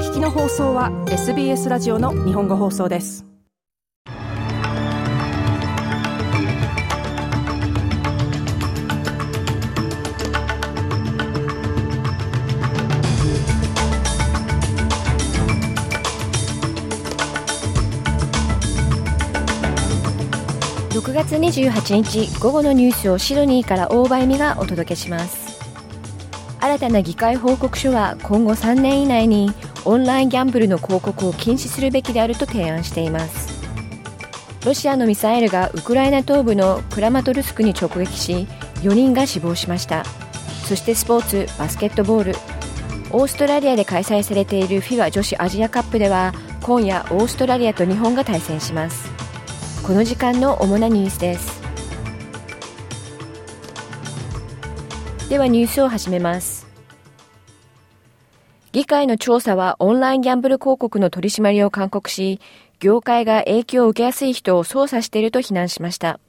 聞きの放送は SBS ラジオの日本語放送です。6月28日午後のニュースをシドニーから大場恵美がお届けします。新たな議会報告書は今後3年以内にオンラインギャンブルの広告を禁止するべきであると提案しています。ロシアのミサイルがウクライナ東部のクラマトルスクに直撃し4人が死亡しました。そしてスポーツバスケットボール。オーストラリアで開催されている FIBA 女子アジアカップでは今夜オーストラリアと日本が対戦します。この時間の主なニュースです。ではニュースを始めます。議会の調査はオンラインギャンブル広告の取り締まりを勧告し業界が影響を受けやすい人を操作していると非難しました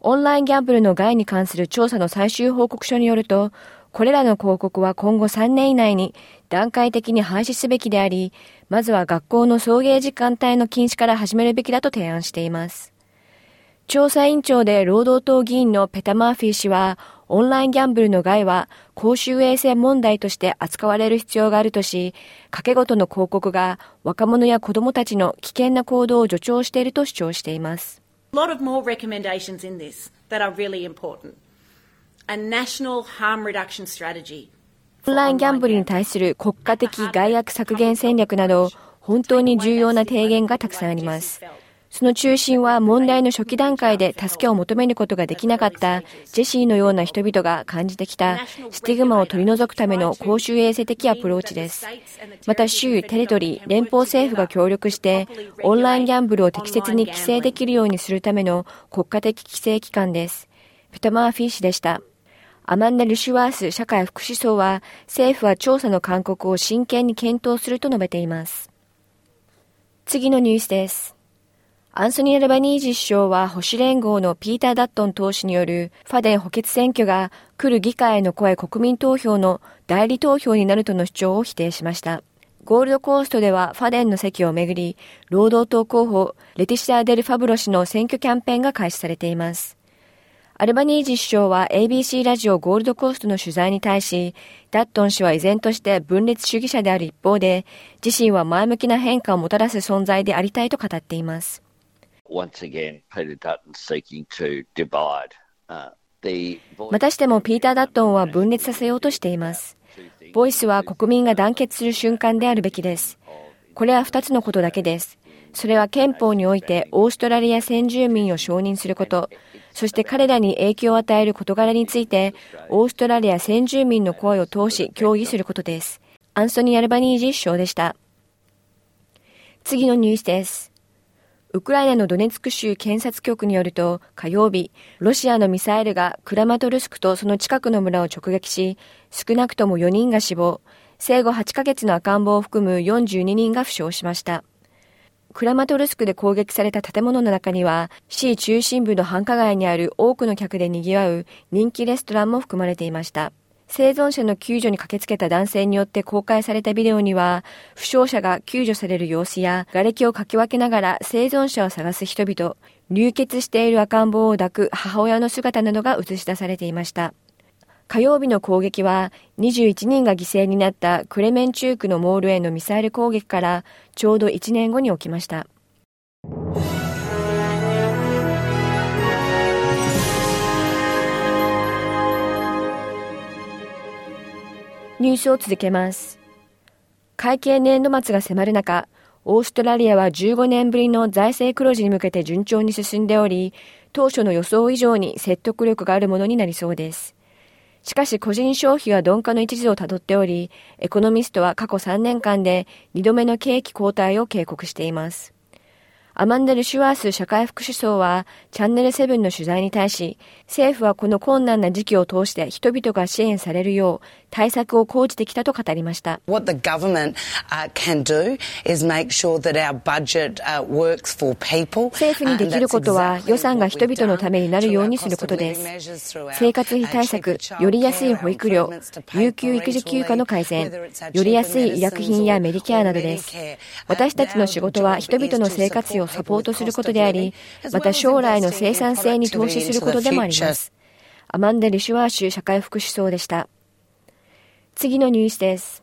オンラインギャンブルの害に関する調査の最終報告書によるとこれらの広告は今後3年以内に段階的に廃止すべきであり、まずは学校の送迎時間帯の禁止から始めるべきだと提案しています。調査委員長で労働党議員のペタ・マーフィー氏は、オンラインギャンブルの害は公衆衛生問題として扱われる必要があるとし、掛け事の広告が若者や子供たちの危険な行動を助長していると主張しています。A lot of more recommendations in this that are really important. オンラインギャンブルに対する国家的害悪削減戦略など、本当に重要な提言がたくさんあります。その中心は問題の初期段階で助けを求めることができなかったジェシーのような人々が感じてきたスティグマを取り除くための公衆衛生的アプローチです。また州、テリトリー、連邦政府が協力してオンラインギャンブルを適切に規制できるようにするための国家的規制機関です。ペタ・マーフィー氏でした。アマンダ・リシュワース社会福祉相は政府は調査の勧告を真剣に検討すると述べています。次のニュースです。アンソニー・アルバニージー首相は保守連合のピーター・ダットン党首によるファデン補欠選挙が来る議会への声国民投票の代理投票になるとの主張を否定しました。ゴールドコーストではファデンの席をめぐり、労働党候補レティシア・デル・ファブロ氏の選挙キャンペーンが開始されています。アルバニージ首相は ABC ラジオゴールドコーストの取材に対し、ダットン氏は依然として分裂主義者である一方で、自身は前向きな変化をもたらす存在でありたいと語っています。Again, またしてもピーター・ダットンは分裂させようとしています。ボイスは国民が団結する瞬間であるべきです。これは二つのことだけです。それは憲法においてオーストラリア先住民を承認すること、そして彼らに影響を与える事柄について、オーストラリア先住民の声を通し協議することです。アンソニー・アルバニージ首相でした。次のニュースです。ウクライナのドネツク州検察局によると、火曜日、ロシアのミサイルがクラマトルスクとその近くの村を直撃し、少なくとも4人が死亡、生後8ヶ月の赤ん坊を含む42人が負傷しました。クラマトルスクで攻撃された建物の中には、市中心部の繁華街にある多くの客で賑わう人気レストランも含まれていました。生存者の救助に駆けつけた男性によって公開されたビデオには、負傷者が救助される様子や、瓦礫をかき分けながら生存者を探す人々、流血している赤ん坊を抱く母親の姿などが映し出されていました。火曜日の攻撃は21人が犠牲になったクレメンチュークのモールへのミサイル攻撃からちょうど1年後に起きました。ニュースを続けます。会計年度末が迫る中、オーストラリアは15年ぶりの財政黒字に向けて順調に進んでおり、当初の予想以上に説得力があるものになりそうです。しかし個人消費は鈍化の一時をたどっており、エコノミストは過去3年間で2度目の景気後退を警告しています。アマンデル・シュワース社会副首相はチャンネル7の取材に対し、政府はこの困難な時期を通して人々が支援されるよう対策を講じてきたと語りました。What the government、uh, can do is make sure that our budget、uh, works for people. 政府にできることは予算が人々のためになるようにすることです。生活費対策、より安い保育料、有給育児休暇の改善、より安い医薬品やメディケアなどです。私たちの仕事は人々の生活費をサポートすることであり、また将来の生産性に投資することでもあります。アマンデ・リシュワー州社会副首相でした。次のニュースです。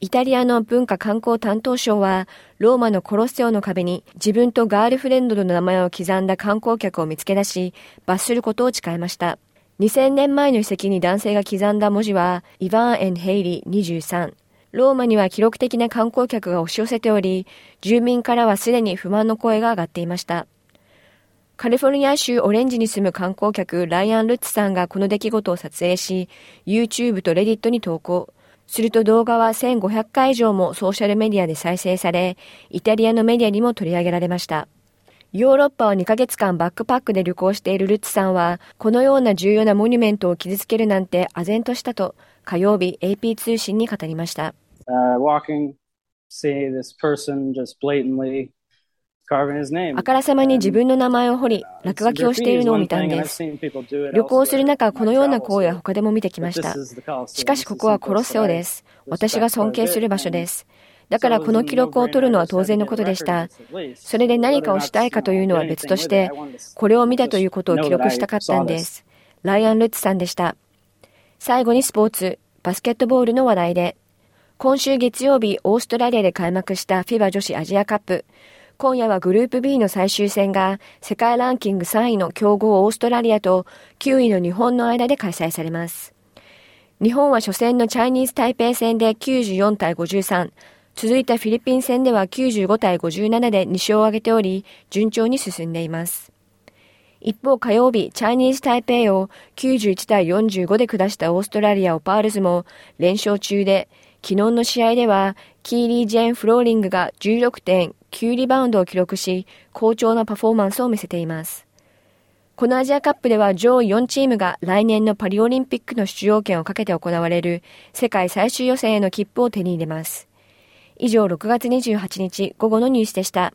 イタリアの文化観光担当省は、ローマのコロッセオの壁に自分とガールフレンドの名前を刻んだ観光客を見つけ出し、罰することを誓いました。2000年前の遺跡に男性が刻んだ文字は、イヴァン・エン・ヘイリー23。ローマには記録的な観光客が押し寄せており、住民からはすでに不満の声が上がっていました。カリフォルニア州オレンジに住む観光客ライアン・ルッツさんがこの出来事を撮影し、YouTube と Reddit に投稿。すると動画は1500回以上もソーシャルメディアで再生され、イタリアのメディアにも取り上げられました。ヨーロッパを2ヶ月間バックパックで旅行しているルッツさんは、このような重要なモニュメントを傷つけるなんて唖然としたと、火曜日 AP 通信に語りました。Uh, walking, あからさまに自分の名前を彫り、落書きをしているのを見たんです。旅行する中、このような行為は他でも見てきました。しかしここはコロッセオです。私が尊敬する場所です。だからこの記録を取るのは当然のことでした。それで何かをしたいかというのは別として、これを見たということを記録したかったんです。ライアン・ルッツさんでした。最後にスポーツ、バスケットボールの話題で。今週月曜日、オーストラリアで開幕した FIBA 女子アジアカップ。今夜はグループ B の最終戦が世界ランキング3位の強豪オーストラリアと9位の日本の間で開催されます。日本は初戦のチャイニーズ台北戦で94対53、続いたフィリピン戦では95対57で2勝を挙げており、順調に進んでいます。一方火曜日、チャイニーズ台北を91対45で下したオーストラリアオパールズも連勝中で、昨日の試合ではキーリー・ジェーン・フローリングが16点9リバウンドを記録し、好調なパフォーマンスを見せています。このアジアカップでは上位4チームが来年のパリオリンピックの出場権をかけて行われる世界最終予選への切符を手に入れます。以上6月28日午後のニュースでした。